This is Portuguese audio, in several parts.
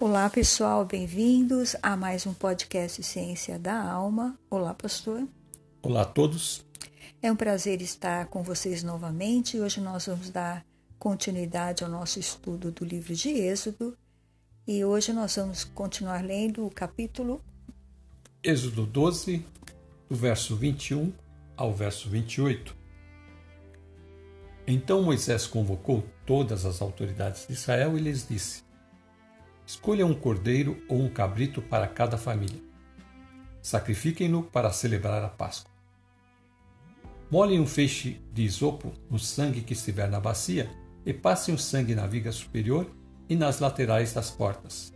Olá, pessoal, bem-vindos a mais um podcast Ciência da Alma. Olá, pastor. Olá a todos. É um prazer estar com vocês novamente. Hoje nós vamos dar continuidade ao nosso estudo do livro de Êxodo e hoje nós vamos continuar lendo o capítulo Êxodo 12, do verso 21 ao verso 28. Então Moisés convocou todas as autoridades de Israel e lhes disse: Escolha um cordeiro ou um cabrito para cada família. Sacrifiquem-no para celebrar a Páscoa. Molhem um feixe de isopo no sangue que estiver na bacia e passem o sangue na viga superior e nas laterais das portas.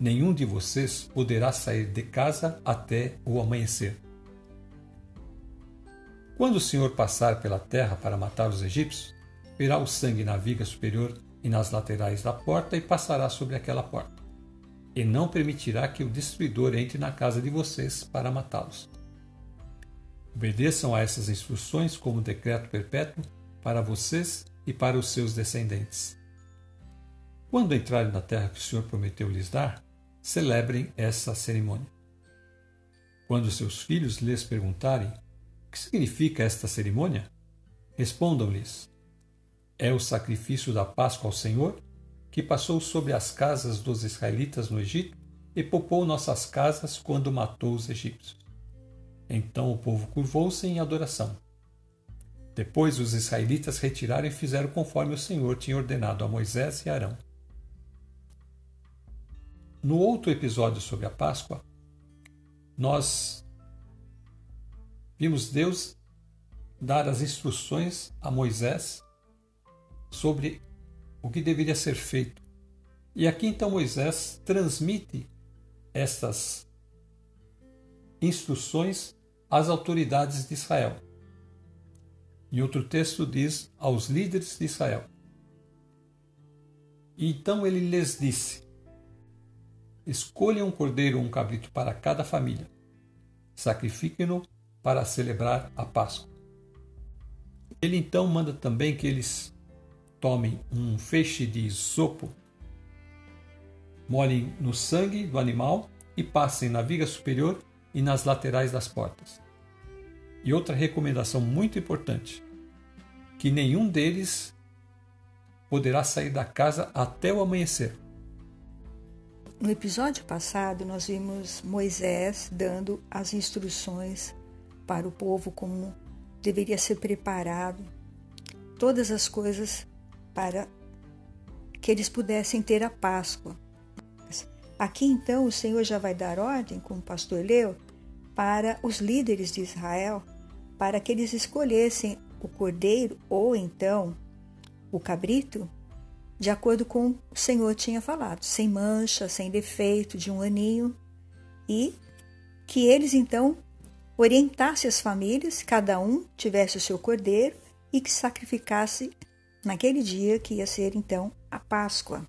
Nenhum de vocês poderá sair de casa até o amanhecer. Quando o Senhor passar pela terra para matar os egípcios, verá o sangue na viga superior e nas laterais da porta e passará sobre aquela porta. E não permitirá que o destruidor entre na casa de vocês para matá-los. Obedeçam a essas instruções como decreto perpétuo para vocês e para os seus descendentes. Quando entrarem na terra que o Senhor prometeu lhes dar, celebrem essa cerimônia. Quando seus filhos lhes perguntarem o que significa esta cerimônia, respondam-lhes: é o sacrifício da Páscoa ao Senhor, que passou sobre as casas dos israelitas no Egito e poupou nossas casas quando matou os egípcios. Então o povo curvou-se em adoração. Depois os israelitas retiraram e fizeram conforme o Senhor tinha ordenado a Moisés e Arão. No outro episódio sobre a Páscoa, nós vimos Deus dar as instruções a Moisés sobre o que deveria ser feito. E aqui então Moisés transmite estas instruções às autoridades de Israel. Em outro texto diz aos líderes de Israel. E então ele lhes disse: Escolham um cordeiro ou um cabrito para cada família. Sacrifiquem-no para celebrar a Páscoa. Ele então manda também que eles tomem um feixe de isopo, molhem no sangue do animal e passem na viga superior e nas laterais das portas. E outra recomendação muito importante: que nenhum deles poderá sair da casa até o amanhecer. No episódio passado, nós vimos Moisés dando as instruções para o povo como deveria ser preparado todas as coisas para que eles pudessem ter a Páscoa. Aqui então o Senhor já vai dar ordem, como o pastor leu, para os líderes de Israel, para que eles escolhessem o cordeiro ou então o cabrito, de acordo com o Senhor tinha falado, sem mancha, sem defeito, de um aninho, e que eles então orientassem as famílias, cada um tivesse o seu cordeiro e que sacrificasse naquele dia que ia ser então a Páscoa.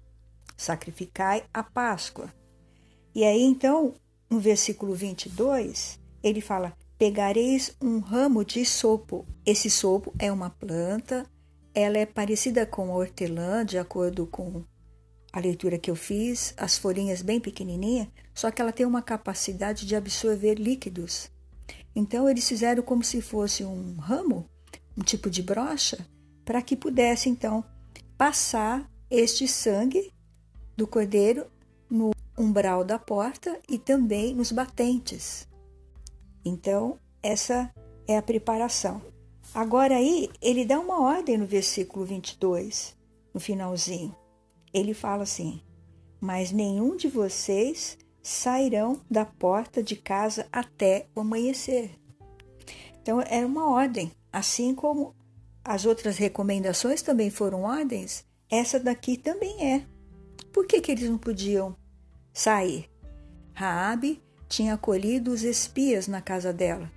Sacrificai a Páscoa. E aí então, no versículo 22, ele fala: Pegareis um ramo de sopo. Esse sopo é uma planta, ela é parecida com a hortelã, de acordo com a leitura que eu fiz, as folhinhas bem pequenininhas, só que ela tem uma capacidade de absorver líquidos. Então eles fizeram como se fosse um ramo, um tipo de brocha, para que pudesse então passar este sangue do cordeiro no umbral da porta e também nos batentes. Então, essa é a preparação. Agora aí, ele dá uma ordem no versículo 22, no finalzinho. Ele fala assim: Mas nenhum de vocês sairão da porta de casa até o amanhecer. Então, era uma ordem, assim como as outras recomendações também foram ordens, essa daqui também é. Por que, que eles não podiam sair? Raabe tinha acolhido os espias na casa dela.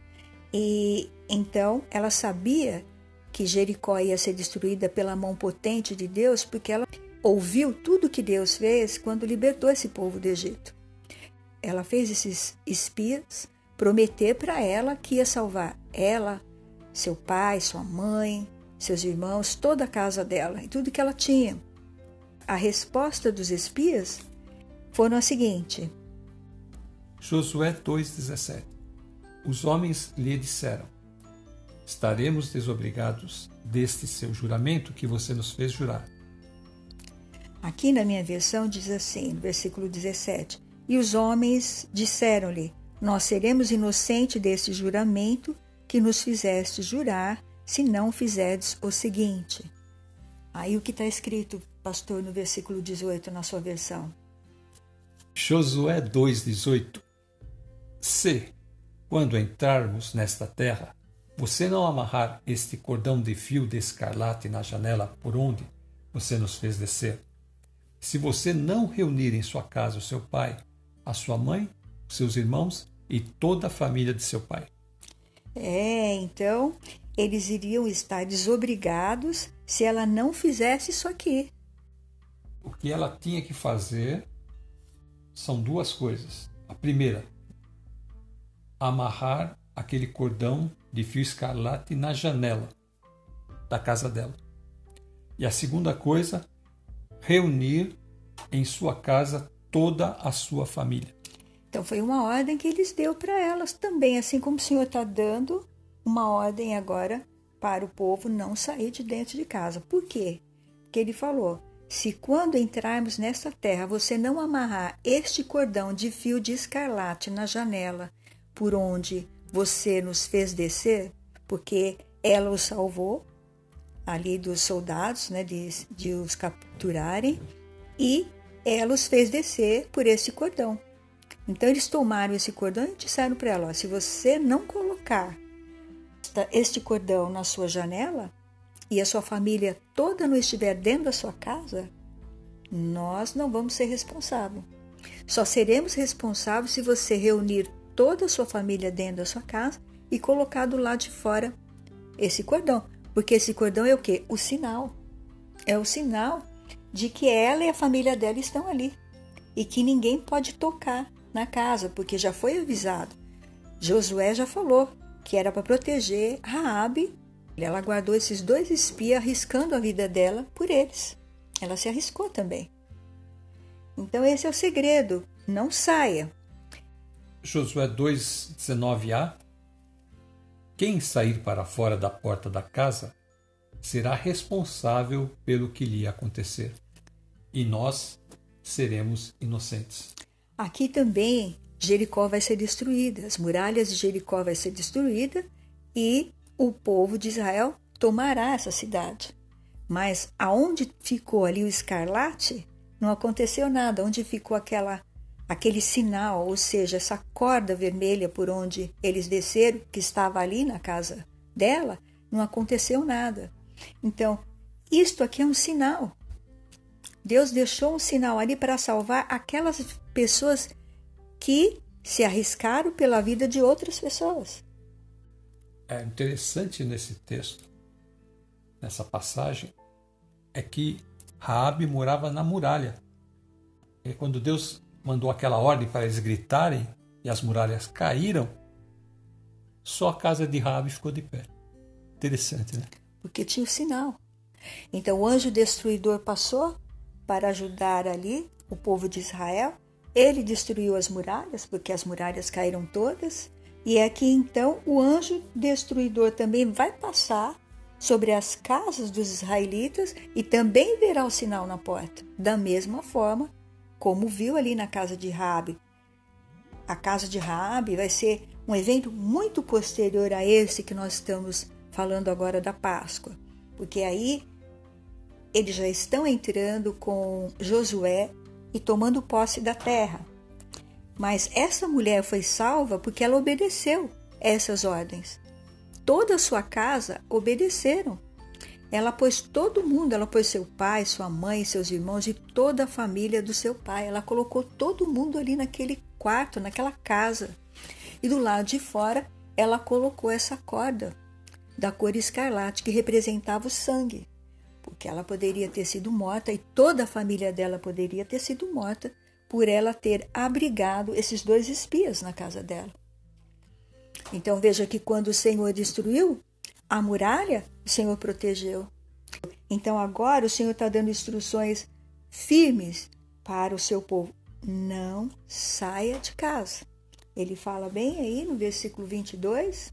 E então ela sabia que Jericó ia ser destruída pela mão potente de Deus, porque ela ouviu tudo que Deus fez quando libertou esse povo do Egito. Ela fez esses espias prometer para ela que ia salvar ela, seu pai, sua mãe, seus irmãos, toda a casa dela e tudo que ela tinha. A resposta dos espias foram as seguintes. Josué 2,17 Os homens lhe disseram: Estaremos desobrigados deste seu juramento que você nos fez jurar. Aqui na minha versão diz assim, no versículo 17: E os homens disseram-lhe: Nós seremos inocentes deste juramento que nos fizeste jurar, se não fizerdes o seguinte. Aí o que está escrito, pastor, no versículo 18, na sua versão? Josué 2,18 Se, quando entrarmos nesta terra, você não amarrar este cordão de fio de escarlate na janela por onde você nos fez descer, se você não reunir em sua casa o seu pai, a sua mãe, os seus irmãos e toda a família de seu pai. É, então eles iriam estar desobrigados se ela não fizesse isso aqui. O que ela tinha que fazer são duas coisas. A primeira, amarrar aquele cordão de fio escarlate na janela da casa dela. E a segunda coisa, reunir em sua casa toda a sua família. Então foi uma ordem que eles deu para elas também, assim como o Senhor está dando uma ordem agora para o povo não sair de dentro de casa. Por quê? Porque ele falou: se quando entrarmos nesta terra você não amarrar este cordão de fio de escarlate na janela por onde você nos fez descer, porque ela os salvou ali dos soldados, né, de, de os capturarem, e ela os fez descer por esse cordão. Então eles tomaram esse cordão e disseram para ela: ó, se você não colocar este cordão na sua janela e a sua família toda não estiver dentro da sua casa, nós não vamos ser responsáveis. Só seremos responsáveis se você reunir toda a sua família dentro da sua casa e colocar do lado de fora esse cordão. Porque esse cordão é o que? O sinal. É o sinal de que ela e a família dela estão ali e que ninguém pode tocar na casa, porque já foi avisado. Josué já falou que era para proteger Raabe. Ela guardou esses dois espias arriscando a vida dela por eles. Ela se arriscou também. Então esse é o segredo, não saia. Josué 2:19a quem sair para fora da porta da casa será responsável pelo que lhe acontecer, e nós seremos inocentes. Aqui também Jericó vai ser destruída, as muralhas de Jericó vai ser destruída e o povo de Israel tomará essa cidade. Mas aonde ficou ali o escarlate, não aconteceu nada. Onde ficou aquela aquele sinal, ou seja, essa corda vermelha por onde eles desceram, que estava ali na casa dela, não aconteceu nada. Então, isto aqui é um sinal. Deus deixou um sinal ali para salvar aquelas pessoas que se arriscaram pela vida de outras pessoas. É interessante nesse texto, nessa passagem, é que Raabe morava na muralha. E quando Deus mandou aquela ordem para eles gritarem e as muralhas caíram, só a casa de Rabi ficou de pé. Interessante, né? Porque tinha o sinal. Então o anjo destruidor passou para ajudar ali o povo de Israel. Ele destruiu as muralhas, porque as muralhas caíram todas. E é que então o anjo destruidor também vai passar sobre as casas dos israelitas e também verá o sinal na porta. Da mesma forma como viu ali na casa de Rabi. A casa de Rabi vai ser um evento muito posterior a esse que nós estamos falando agora da Páscoa, porque aí eles já estão entrando com Josué e tomando posse da terra. Mas essa mulher foi salva porque ela obedeceu essas ordens. Toda a sua casa obedeceram. Ela pôs todo mundo, ela pôs seu pai, sua mãe, seus irmãos e toda a família do seu pai. Ela colocou todo mundo ali naquele quarto, naquela casa. E do lado de fora, ela colocou essa corda da cor escarlate que representava o sangue, porque ela poderia ter sido morta e toda a família dela poderia ter sido morta por ela ter abrigado esses dois espias na casa dela. Então veja que quando o Senhor destruiu a muralha, o Senhor protegeu. Então agora o Senhor está dando instruções firmes para o seu povo. não saia de casa. Ele fala bem aí no versículo 22.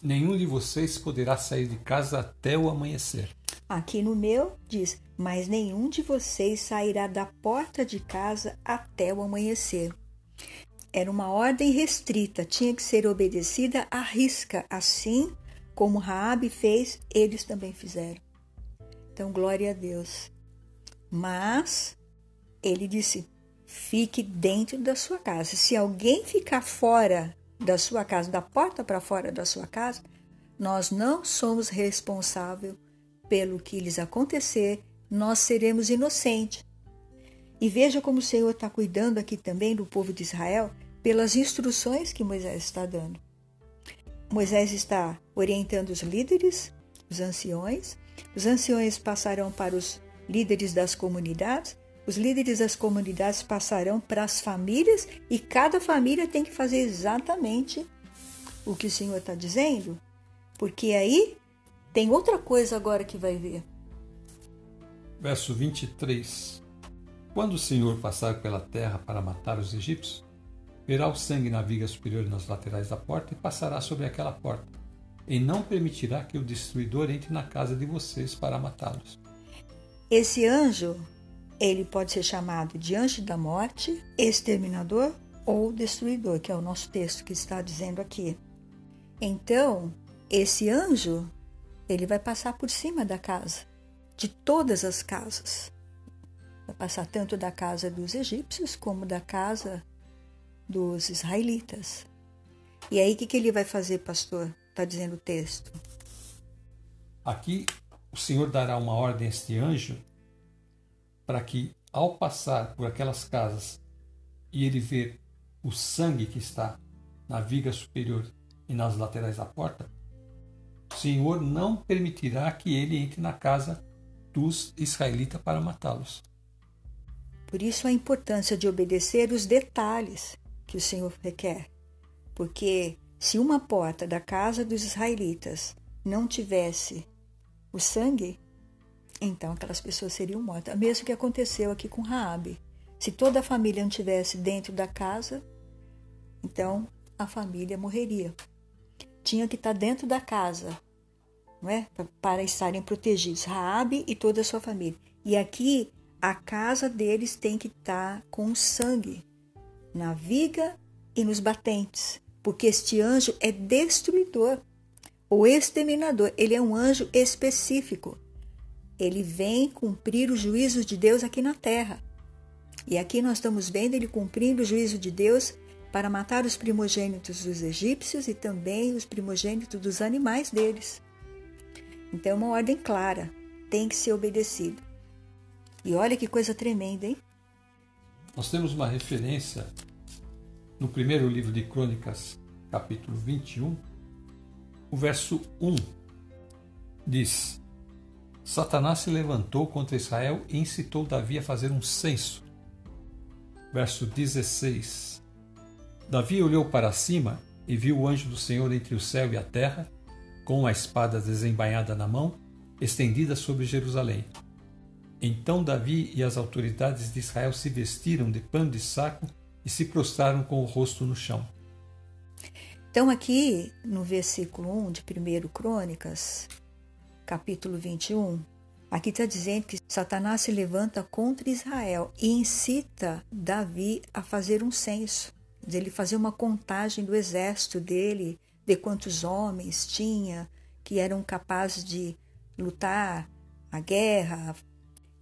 Nenhum de vocês poderá sair de casa até o amanhecer. Aqui no meu diz: Mas nenhum de vocês sairá da porta de casa até o amanhecer. Era uma ordem restrita, tinha que ser obedecida à risca, assim como Raabe fez, eles também fizeram. Então, glória a Deus. Mas ele disse: fique dentro da sua casa. Se alguém ficar fora da sua casa, da porta para fora da sua casa, nós não somos responsáveis pelo que lhes acontecer, nós seremos inocentes. E veja como o Senhor está cuidando aqui também do povo de Israel pelas instruções que Moisés está dando. Moisés está orientando os líderes, os anciões, os anciões passarão para os líderes das comunidades, os líderes das comunidades passarão para as famílias e cada família tem que fazer exatamente o que o Senhor está dizendo, porque aí tem outra coisa agora que vai ver. Verso 23: Quando o Senhor passar pela terra para matar os egípcios, verá o sangue na viga superior e nas laterais da porta e passará sobre aquela porta, e não permitirá que o destruidor entre na casa de vocês para matá-los. Esse anjo ele pode ser chamado de anjo da morte, exterminador ou destruidor, que é o nosso texto que está dizendo aqui. Então, esse anjo, ele vai passar por cima da casa, de todas as casas. Vai passar tanto da casa dos egípcios como da casa dos israelitas. E aí, o que, que ele vai fazer, pastor? Está dizendo o texto. Aqui, o Senhor dará uma ordem a este anjo para que, ao passar por aquelas casas e ele ver o sangue que está na viga superior e nas laterais da porta, o Senhor não permitirá que ele entre na casa dos israelitas para matá-los. Por isso a importância de obedecer os detalhes que o Senhor requer. Porque se uma porta da casa dos israelitas não tivesse o sangue, então aquelas pessoas seriam mortas. Mesmo que aconteceu aqui com Raabe. Se toda a família não estivesse dentro da casa, então a família morreria. Tinha que estar dentro da casa, não é? Para estarem protegidos, Raabe e toda a sua família. E aqui a casa deles tem que estar com sangue na viga e nos batentes, porque este anjo é destruidor, o exterminador. Ele é um anjo específico ele vem cumprir o juízo de Deus aqui na terra. E aqui nós estamos vendo ele cumprindo o juízo de Deus para matar os primogênitos dos egípcios e também os primogênitos dos animais deles. Então é uma ordem clara, tem que ser obedecido. E olha que coisa tremenda, hein? Nós temos uma referência no primeiro livro de Crônicas, capítulo 21, o verso 1 diz: Satanás se levantou contra Israel e incitou Davi a fazer um censo. Verso 16: Davi olhou para cima e viu o anjo do Senhor entre o céu e a terra, com a espada desembainhada na mão, estendida sobre Jerusalém. Então Davi e as autoridades de Israel se vestiram de pano de saco e se prostraram com o rosto no chão. Então, aqui no versículo 1 de 1 Crônicas, capítulo 21, aqui está dizendo que Satanás se levanta contra Israel e incita Davi a fazer um censo, ele fazer uma contagem do exército dele, de quantos homens tinha que eram capazes de lutar a guerra.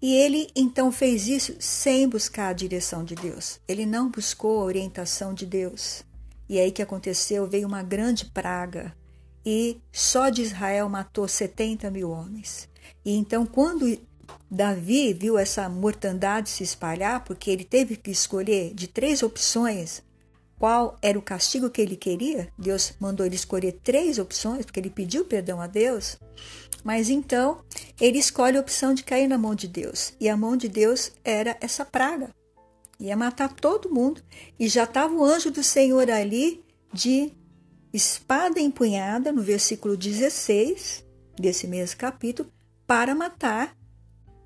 E ele então fez isso sem buscar a direção de Deus. Ele não buscou a orientação de Deus. E aí que aconteceu? Veio uma grande praga e só de Israel matou 70 mil homens. E então, quando Davi viu essa mortandade se espalhar, porque ele teve que escolher de três opções qual era o castigo que ele queria, Deus mandou ele escolher três opções, porque ele pediu perdão a Deus. Mas então ele escolhe a opção de cair na mão de Deus. E a mão de Deus era essa praga. Ia matar todo mundo. E já estava o anjo do Senhor ali de espada empunhada, no versículo 16 desse mesmo capítulo, para matar.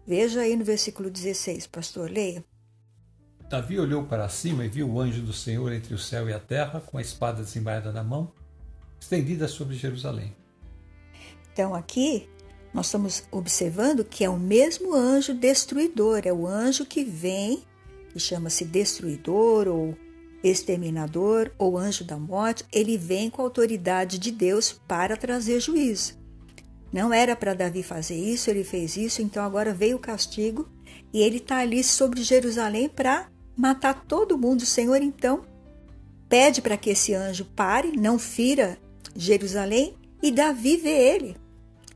Veja aí no versículo 16, pastor, leia. Davi olhou para cima e viu o anjo do Senhor entre o céu e a terra, com a espada desembainhada na mão, estendida sobre Jerusalém. Então aqui nós estamos observando que é o mesmo anjo destruidor, é o anjo que vem, que chama-se destruidor ou exterminador ou anjo da morte, ele vem com a autoridade de Deus para trazer juízo. Não era para Davi fazer isso, ele fez isso, então agora veio o castigo e ele está ali sobre Jerusalém para matar todo mundo. O Senhor então pede para que esse anjo pare, não fira Jerusalém e Davi vê ele.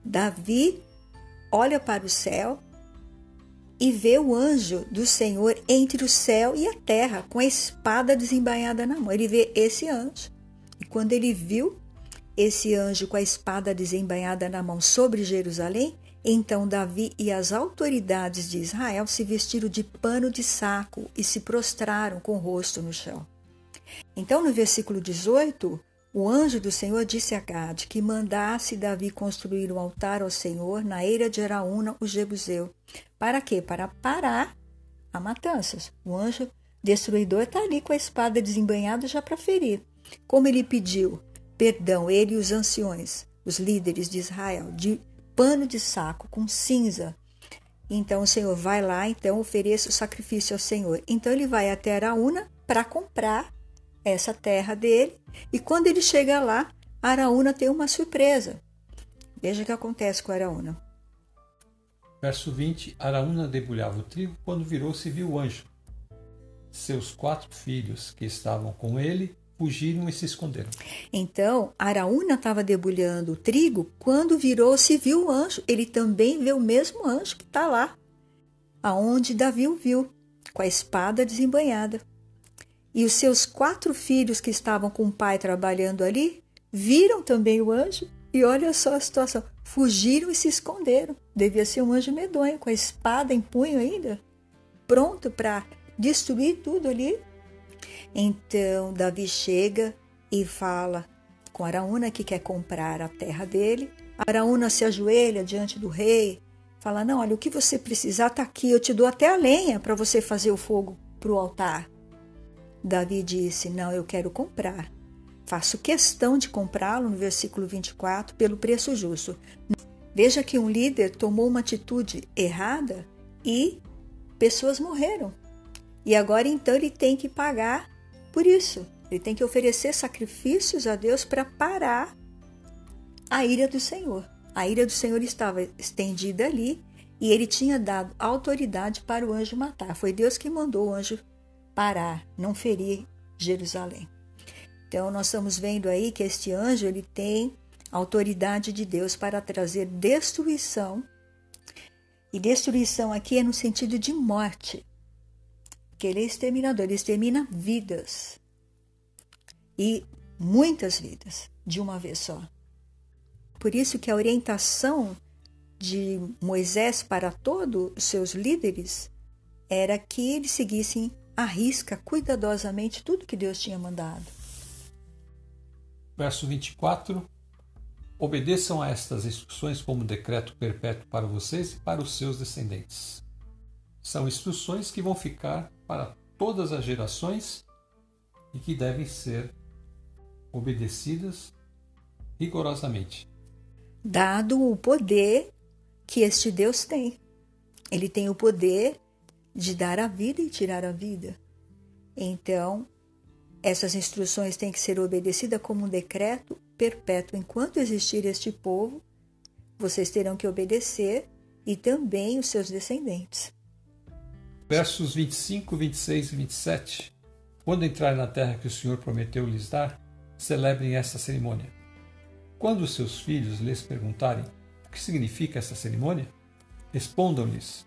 Davi olha para o céu e vê o anjo do Senhor entre o céu e a terra, com a espada desembainhada na mão. Ele vê esse anjo. E quando ele viu esse anjo com a espada desembainhada na mão sobre Jerusalém, então Davi e as autoridades de Israel se vestiram de pano de saco e se prostraram com o rosto no chão. Então, no versículo 18, o anjo do Senhor disse a Gade que mandasse Davi construir um altar ao Senhor na eira de Araúna, o Jebuseu. Para quê? Para parar a matanças. O anjo destruidor está ali com a espada desembanhada já para ferir. Como ele pediu perdão, ele e os anciões, os líderes de Israel, de pano de saco com cinza. Então o Senhor vai lá, então ofereça o sacrifício ao Senhor. Então ele vai até Araúna para comprar essa terra dele. E quando ele chega lá, Araúna tem uma surpresa. Veja o que acontece com Araúna. Verso 20: Araúna debulhava o trigo quando virou-se viu o anjo. Seus quatro filhos que estavam com ele fugiram e se esconderam. Então, Araúna estava debulhando o trigo quando virou-se e viu o anjo. Ele também vê o mesmo anjo que está lá, aonde Davi o viu, com a espada desembanhada. E os seus quatro filhos que estavam com o pai trabalhando ali viram também o anjo e olha só a situação. Fugiram e se esconderam. Devia ser um anjo medonho, com a espada em punho ainda, pronto para destruir tudo ali. Então Davi chega e fala com Araúna que quer comprar a terra dele. Araúna se ajoelha diante do rei, fala: Não, olha, o que você precisar está aqui, eu te dou até a lenha para você fazer o fogo para o altar. Davi disse: Não, eu quero comprar. Faço questão de comprá-lo, no versículo 24, pelo preço justo. Veja que um líder tomou uma atitude errada e pessoas morreram. E agora então ele tem que pagar por isso. Ele tem que oferecer sacrifícios a Deus para parar a ira do Senhor. A ira do Senhor estava estendida ali e ele tinha dado autoridade para o anjo matar. Foi Deus que mandou o anjo parar, não ferir Jerusalém. Então nós estamos vendo aí que este anjo ele tem autoridade de Deus para trazer destruição. E destruição aqui é no sentido de morte. Que ele é exterminador, ele extermina vidas. E muitas vidas de uma vez só. Por isso que a orientação de Moisés para todos os seus líderes era que eles seguissem arrisca cuidadosamente tudo que Deus tinha mandado. Verso 24: Obedeçam a estas instruções como decreto perpétuo para vocês e para os seus descendentes. São instruções que vão ficar para todas as gerações e que devem ser obedecidas rigorosamente. Dado o poder que este Deus tem. Ele tem o poder de dar a vida e tirar a vida. Então, essas instruções têm que ser obedecidas como um decreto perpétuo. Enquanto existir este povo, vocês terão que obedecer e também os seus descendentes. Versos 25, 26 e 27. Quando entrarem na terra que o Senhor prometeu lhes dar, celebrem esta cerimônia. Quando seus filhos lhes perguntarem o que significa essa cerimônia, respondam-lhes: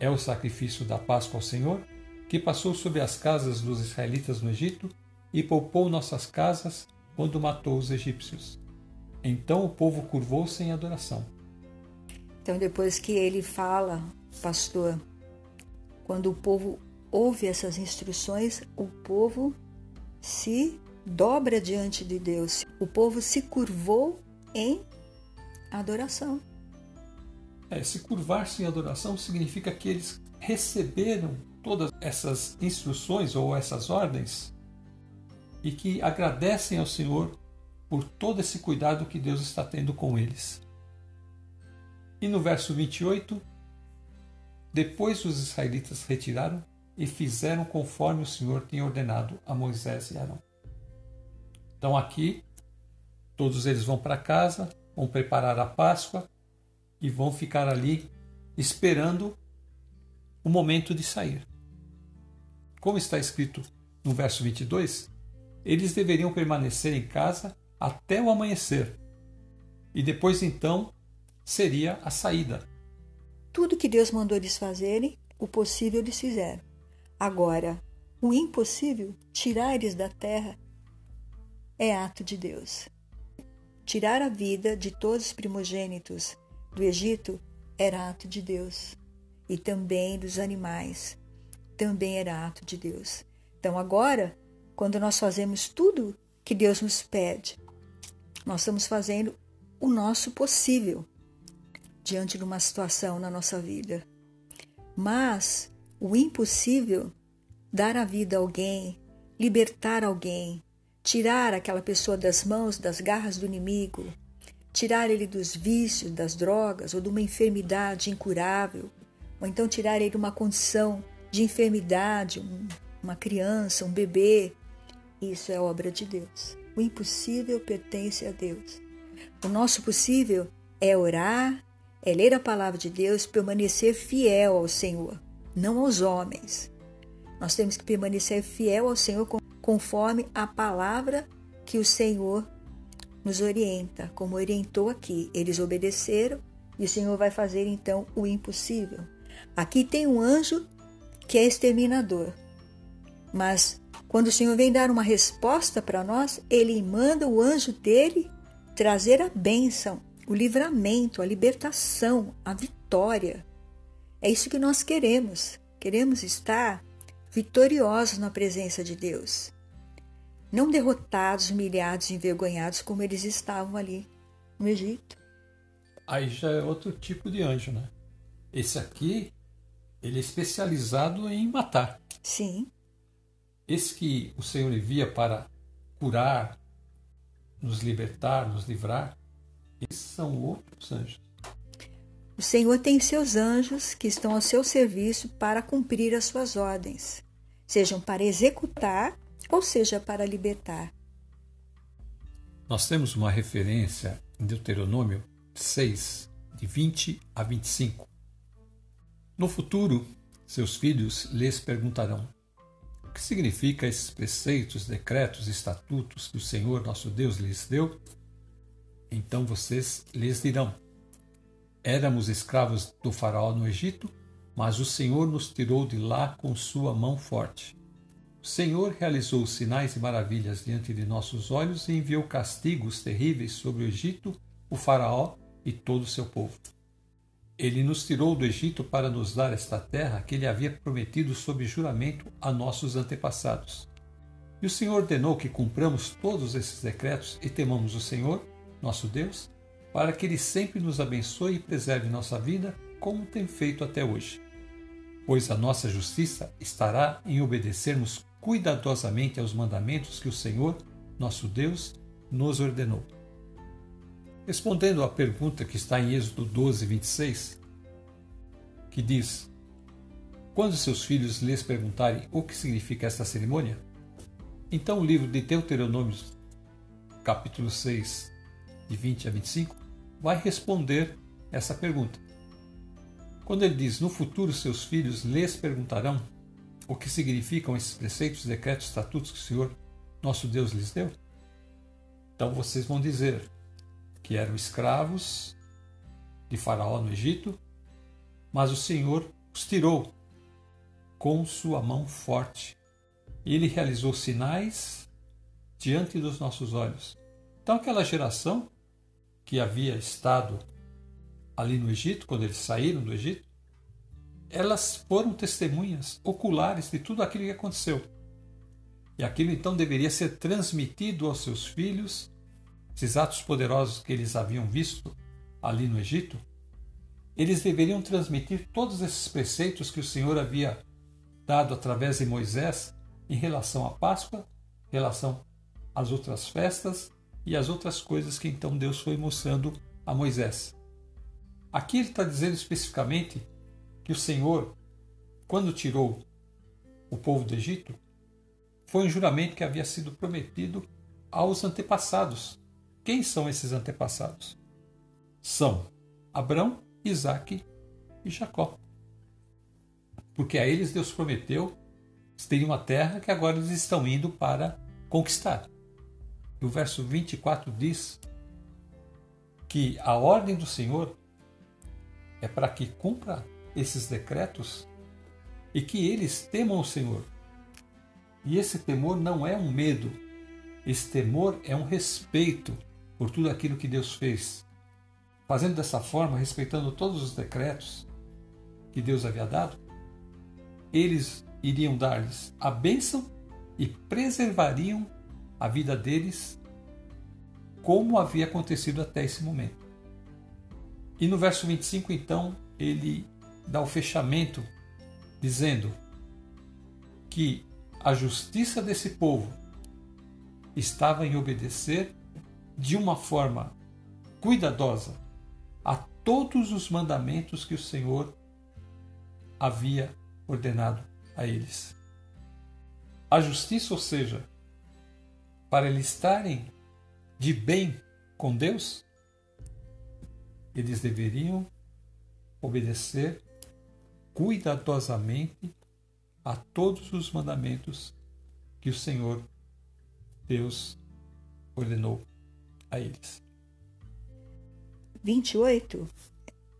é o sacrifício da Páscoa ao Senhor, que passou sobre as casas dos israelitas no Egito e poupou nossas casas quando matou os egípcios. Então o povo curvou-se em adoração. Então, depois que ele fala, pastor, quando o povo ouve essas instruções, o povo se dobra diante de Deus. O povo se curvou em adoração. É, se curvar-se em adoração significa que eles receberam todas essas instruções ou essas ordens e que agradecem ao Senhor por todo esse cuidado que Deus está tendo com eles. E no verso 28, depois os israelitas retiraram e fizeram conforme o Senhor tinha ordenado a Moisés e Arão. Então aqui, todos eles vão para casa, vão preparar a Páscoa e vão ficar ali esperando o momento de sair. Como está escrito no verso 22, eles deveriam permanecer em casa até o amanhecer e depois então seria a saída. Tudo que Deus mandou eles fazerem, o possível eles fizeram. Agora, o impossível, tirar eles da terra, é ato de Deus. Tirar a vida de todos os primogênitos do Egito era ato de Deus. E também dos animais, também era ato de Deus. Então, agora, quando nós fazemos tudo que Deus nos pede, nós estamos fazendo o nosso possível diante de uma situação na nossa vida. Mas o impossível, dar a vida a alguém, libertar alguém, tirar aquela pessoa das mãos, das garras do inimigo, tirar ele dos vícios, das drogas ou de uma enfermidade incurável, ou então tirar ele de uma condição de enfermidade, uma criança, um bebê. Isso é obra de Deus. O impossível pertence a Deus. O nosso possível é orar, é ler a palavra de Deus, permanecer fiel ao Senhor, não aos homens. Nós temos que permanecer fiel ao Senhor conforme a palavra que o Senhor nos orienta, como orientou aqui. Eles obedeceram e o Senhor vai fazer então o impossível. Aqui tem um anjo que é exterminador, mas quando o Senhor vem dar uma resposta para nós, ele manda o anjo dele trazer a bênção o livramento, a libertação, a vitória. É isso que nós queremos. Queremos estar vitoriosos na presença de Deus. Não derrotados, humilhados, envergonhados como eles estavam ali no Egito. Aí já é outro tipo de anjo, né? Esse aqui, ele é especializado em matar. Sim. Esse que o Senhor envia para curar, nos libertar, nos livrar, esses são outros anjos. O Senhor tem seus anjos que estão ao seu serviço para cumprir as suas ordens, sejam para executar ou seja para libertar. Nós temos uma referência em Deuteronômio 6, de 20 a 25. No futuro, seus filhos lhes perguntarão: O que significa esses preceitos, decretos, estatutos que o Senhor nosso Deus lhes deu? Então vocês lhes dirão: Éramos escravos do Faraó no Egito, mas o Senhor nos tirou de lá com sua mão forte. O Senhor realizou sinais e maravilhas diante de nossos olhos e enviou castigos terríveis sobre o Egito, o Faraó e todo o seu povo. Ele nos tirou do Egito para nos dar esta terra que ele havia prometido sob juramento a nossos antepassados. E o Senhor ordenou que cumpramos todos esses decretos e temamos o Senhor, nosso Deus, para que Ele sempre nos abençoe e preserve nossa vida, como tem feito até hoje. Pois a nossa justiça estará em obedecermos cuidadosamente aos mandamentos que o Senhor, nosso Deus, nos ordenou. Respondendo à pergunta que está em Êxodo 12, 26, que diz: Quando seus filhos lhes perguntarem o que significa esta cerimônia, então o livro de Deuteronômio, capítulo 6, de 20 a 25, vai responder essa pergunta. Quando ele diz: No futuro seus filhos lhes perguntarão o que significam esses preceitos, decretos, estatutos que o Senhor, nosso Deus, lhes deu, então vocês vão dizer que eram escravos de Faraó no Egito, mas o Senhor os tirou com sua mão forte. Ele realizou sinais diante dos nossos olhos. Então, aquela geração que havia estado ali no Egito, quando eles saíram do Egito, elas foram testemunhas oculares de tudo aquilo que aconteceu. E aquilo então deveria ser transmitido aos seus filhos, esses atos poderosos que eles haviam visto ali no Egito, eles deveriam transmitir todos esses preceitos que o Senhor havia dado através de Moisés em relação à Páscoa, em relação às outras festas e às outras coisas que então Deus foi mostrando a Moisés. Aqui ele está dizendo especificamente que o Senhor, quando tirou o povo do Egito, foi um juramento que havia sido prometido aos antepassados. Quem são esses antepassados? São Abraão, Isaac e Jacó. Porque a eles Deus prometeu terem uma terra que agora eles estão indo para conquistar. O verso 24 diz que a ordem do Senhor é para que cumpra esses decretos e que eles temam o Senhor. E esse temor não é um medo, esse temor é um respeito por tudo aquilo que Deus fez. Fazendo dessa forma, respeitando todos os decretos que Deus havia dado, eles iriam dar-lhes a bênção e preservariam a vida deles como havia acontecido até esse momento. E no verso 25, então, ele dá o fechamento dizendo que a justiça desse povo estava em obedecer de uma forma cuidadosa a todos os mandamentos que o Senhor havia ordenado a eles. A justiça, ou seja, para eles estarem de bem com Deus, eles deveriam obedecer cuidadosamente a todos os mandamentos que o Senhor Deus ordenou a eles. 28,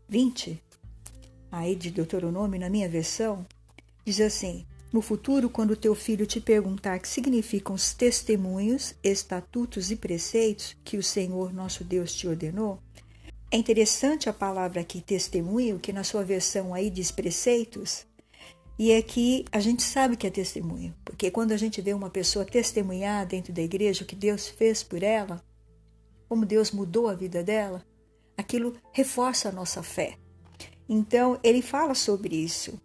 20, aí de Deuteronômio, na minha versão, diz assim: No futuro, quando teu filho te perguntar que significam os testemunhos, estatutos e preceitos que o Senhor nosso Deus te ordenou, é interessante a palavra aqui testemunho, que na sua versão aí diz preceitos, e é que a gente sabe que é testemunho, porque quando a gente vê uma pessoa testemunhar dentro da igreja o que Deus fez por ela, como Deus mudou a vida dela, aquilo reforça a nossa fé. Então, ele fala sobre isso.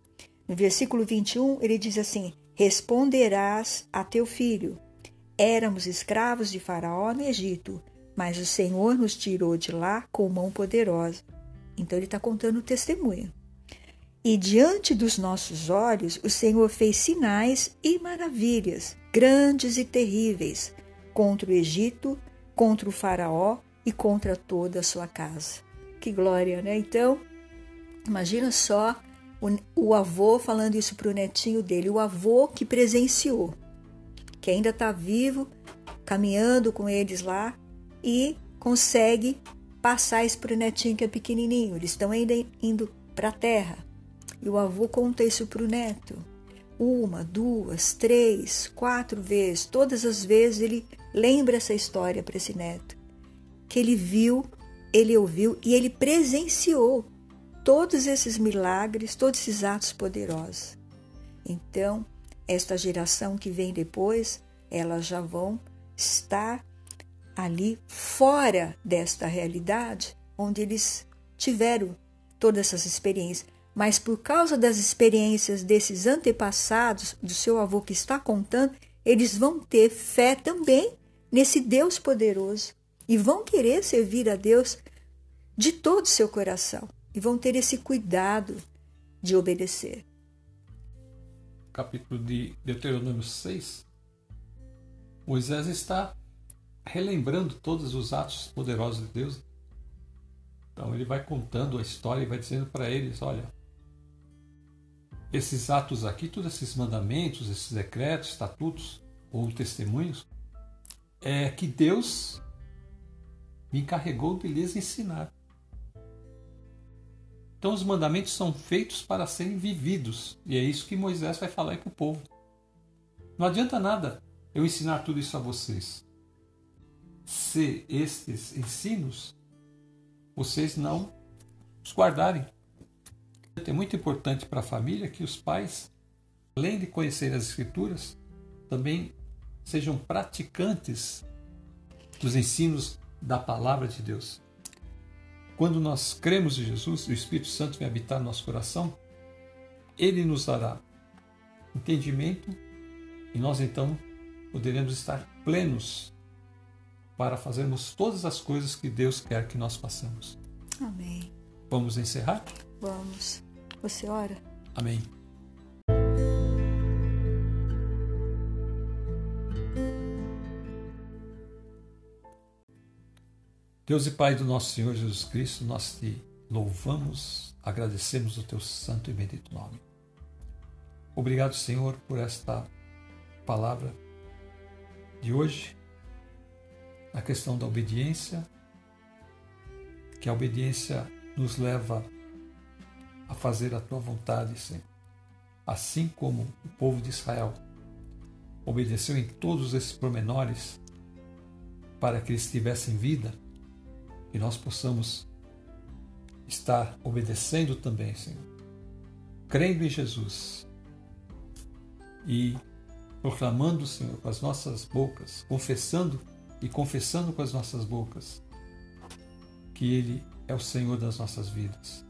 No versículo 21, ele diz assim: Responderás a teu filho: Éramos escravos de Faraó no Egito, mas o Senhor nos tirou de lá com mão poderosa. Então, ele está contando o testemunho. E diante dos nossos olhos, o Senhor fez sinais e maravilhas, grandes e terríveis, contra o Egito, contra o Faraó e contra toda a sua casa. Que glória, né? Então, imagina só o, o avô falando isso para o netinho dele, o avô que presenciou, que ainda está vivo, caminhando com eles lá e consegue passar isso para o netinho que é pequenininho. Eles estão ainda indo para a terra. E o avô conta isso para o neto. Uma, duas, três, quatro vezes. Todas as vezes ele lembra essa história para esse neto. Que ele viu, ele ouviu e ele presenciou todos esses milagres, todos esses atos poderosos. Então, esta geração que vem depois, elas já vão estar ali fora desta realidade onde eles tiveram todas essas experiências mas por causa das experiências desses antepassados, do seu avô que está contando, eles vão ter fé também nesse Deus poderoso e vão querer servir a Deus de todo o seu coração e vão ter esse cuidado de obedecer. Capítulo de Deuteronômio 6, Moisés está relembrando todos os atos poderosos de Deus. Então ele vai contando a história e vai dizendo para eles: olha, esses atos aqui, todos esses mandamentos, esses decretos, estatutos ou testemunhos, é que Deus me encarregou de lhes ensinar. Então os mandamentos são feitos para serem vividos, e é isso que Moisés vai falar para o povo. Não adianta nada eu ensinar tudo isso a vocês. Se estes ensinos vocês não os guardarem. É muito importante para a família que os pais, além de conhecer as Escrituras, também sejam praticantes dos ensinos da palavra de Deus. Quando nós cremos em Jesus, o Espírito Santo vem habitar no nosso coração, ele nos dará entendimento e nós então poderemos estar plenos para fazermos todas as coisas que Deus quer que nós façamos. Amém. Vamos encerrar? Vamos. Você ora? Amém. Deus e Pai do nosso Senhor Jesus Cristo, nós te louvamos, agradecemos o teu santo e bendito nome. Obrigado, Senhor, por esta palavra de hoje, na questão da obediência, que a obediência nos leva a fazer a tua vontade, Senhor. Assim como o povo de Israel obedeceu em todos esses pormenores para que eles tivessem vida, que nós possamos estar obedecendo também, Senhor, crendo em Jesus e proclamando, Senhor, com as nossas bocas, confessando e confessando com as nossas bocas que Ele é o Senhor das nossas vidas.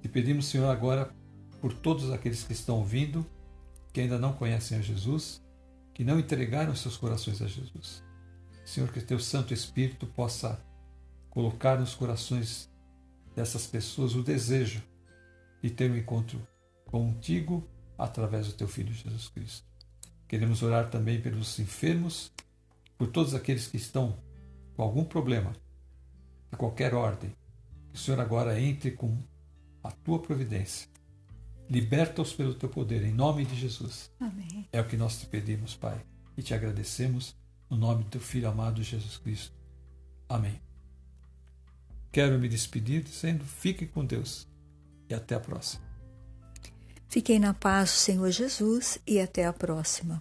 Te pedimos, Senhor, agora por todos aqueles que estão ouvindo, que ainda não conhecem a Jesus, que não entregaram seus corações a Jesus. Senhor, que teu Santo Espírito possa colocar nos corações dessas pessoas o desejo de ter um encontro contigo através do teu Filho Jesus Cristo. Queremos orar também pelos enfermos, por todos aqueles que estão com algum problema, de qualquer ordem. Que o Senhor agora entre com a tua providência. Liberta-os pelo teu poder, em nome de Jesus. Amém. É o que nós te pedimos, Pai, e te agradecemos no nome do teu Filho amado Jesus Cristo. Amém. Quero me despedir dizendo: fique com Deus e até a próxima. Fiquei na paz Senhor Jesus e até a próxima.